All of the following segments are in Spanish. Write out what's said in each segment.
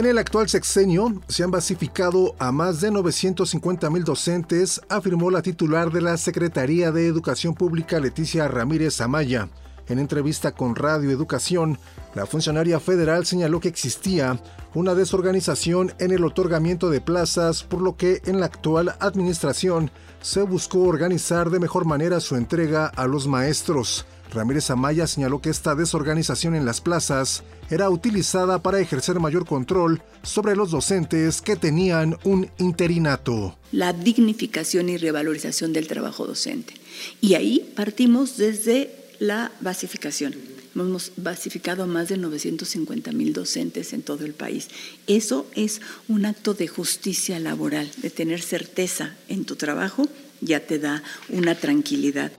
En el actual sexenio se han basificado a más de 950 mil docentes, afirmó la titular de la Secretaría de Educación Pública Leticia Ramírez Amaya. En entrevista con Radio Educación, la funcionaria federal señaló que existía una desorganización en el otorgamiento de plazas, por lo que en la actual administración se buscó organizar de mejor manera su entrega a los maestros. Ramírez Amaya señaló que esta desorganización en las plazas era utilizada para ejercer mayor control sobre los docentes que tenían un interinato. La dignificación y revalorización del trabajo docente. Y ahí partimos desde la basificación. Hemos basificado a más de 950 mil docentes en todo el país. Eso es un acto de justicia laboral, de tener certeza en tu trabajo, ya te da una tranquilidad.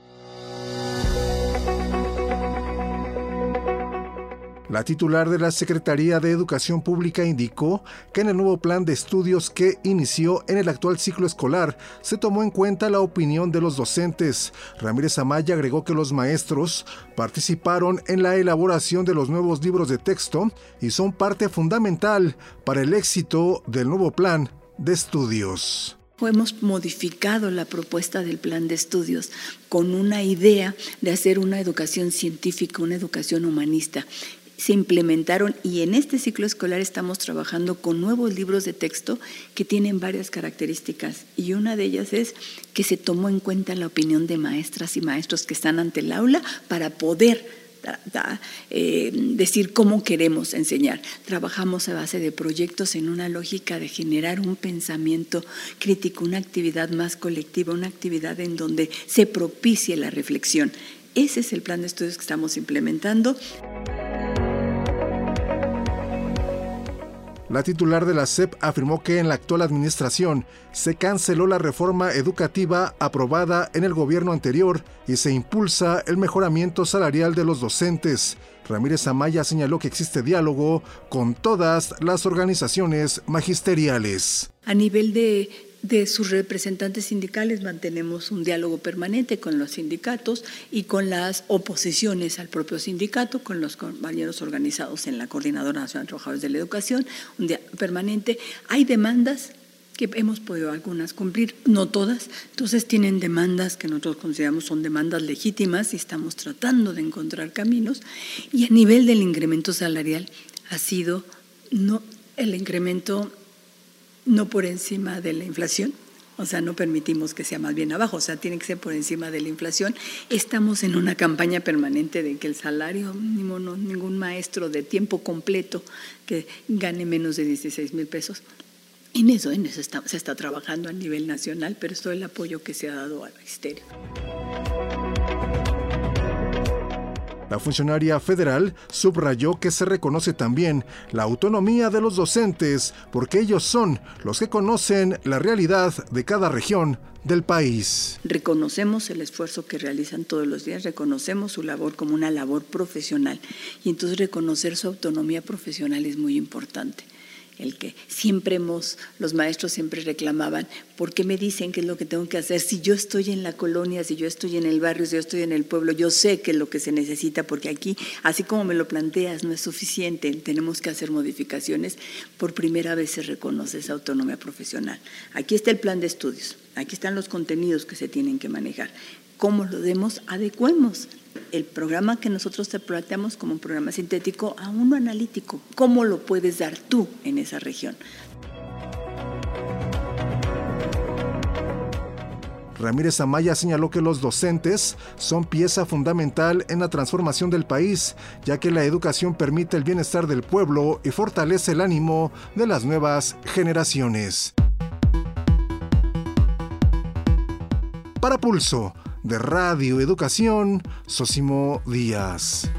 La titular de la Secretaría de Educación Pública indicó que en el nuevo plan de estudios que inició en el actual ciclo escolar se tomó en cuenta la opinión de los docentes. Ramírez Amaya agregó que los maestros participaron en la elaboración de los nuevos libros de texto y son parte fundamental para el éxito del nuevo plan de estudios hemos modificado la propuesta del plan de estudios con una idea de hacer una educación científica, una educación humanista se implementaron y en este ciclo escolar estamos trabajando con nuevos libros de texto que tienen varias características y una de ellas es que se tomó en cuenta la opinión de maestras y maestros que están ante el aula para poder eh, decir cómo queremos enseñar. Trabajamos a base de proyectos en una lógica de generar un pensamiento crítico, una actividad más colectiva, una actividad en donde se propicie la reflexión. Ese es el plan de estudios que estamos implementando. La titular de la SEP afirmó que en la actual administración se canceló la reforma educativa aprobada en el gobierno anterior y se impulsa el mejoramiento salarial de los docentes. Ramírez Amaya señaló que existe diálogo con todas las organizaciones magisteriales. A nivel de de sus representantes sindicales mantenemos un diálogo permanente con los sindicatos y con las oposiciones al propio sindicato, con los compañeros organizados en la Coordinadora Nacional de Trabajadores de la Educación, un día permanente. Hay demandas que hemos podido algunas cumplir, no todas, entonces tienen demandas que nosotros consideramos son demandas legítimas y estamos tratando de encontrar caminos. Y a nivel del incremento salarial ha sido no el incremento no por encima de la inflación, o sea, no permitimos que sea más bien abajo, o sea, tiene que ser por encima de la inflación. Estamos en una campaña permanente de que el salario no, ningún maestro de tiempo completo que gane menos de 16 mil pesos. En eso, en eso se está trabajando a nivel nacional, pero es todo el apoyo que se ha dado al magisterio. La funcionaria federal subrayó que se reconoce también la autonomía de los docentes porque ellos son los que conocen la realidad de cada región del país. Reconocemos el esfuerzo que realizan todos los días, reconocemos su labor como una labor profesional y entonces reconocer su autonomía profesional es muy importante el que siempre hemos, los maestros siempre reclamaban, ¿por qué me dicen qué es lo que tengo que hacer? Si yo estoy en la colonia, si yo estoy en el barrio, si yo estoy en el pueblo, yo sé qué es lo que se necesita, porque aquí, así como me lo planteas, no es suficiente, tenemos que hacer modificaciones. Por primera vez se reconoce esa autonomía profesional. Aquí está el plan de estudios, aquí están los contenidos que se tienen que manejar. ¿Cómo lo demos? Adecuemos el programa que nosotros te planteamos como un programa sintético a uno analítico. ¿Cómo lo puedes dar tú en esa región? Ramírez Amaya señaló que los docentes son pieza fundamental en la transformación del país, ya que la educación permite el bienestar del pueblo y fortalece el ánimo de las nuevas generaciones. Para Pulso, de Radio Educación, Sosimo Díaz.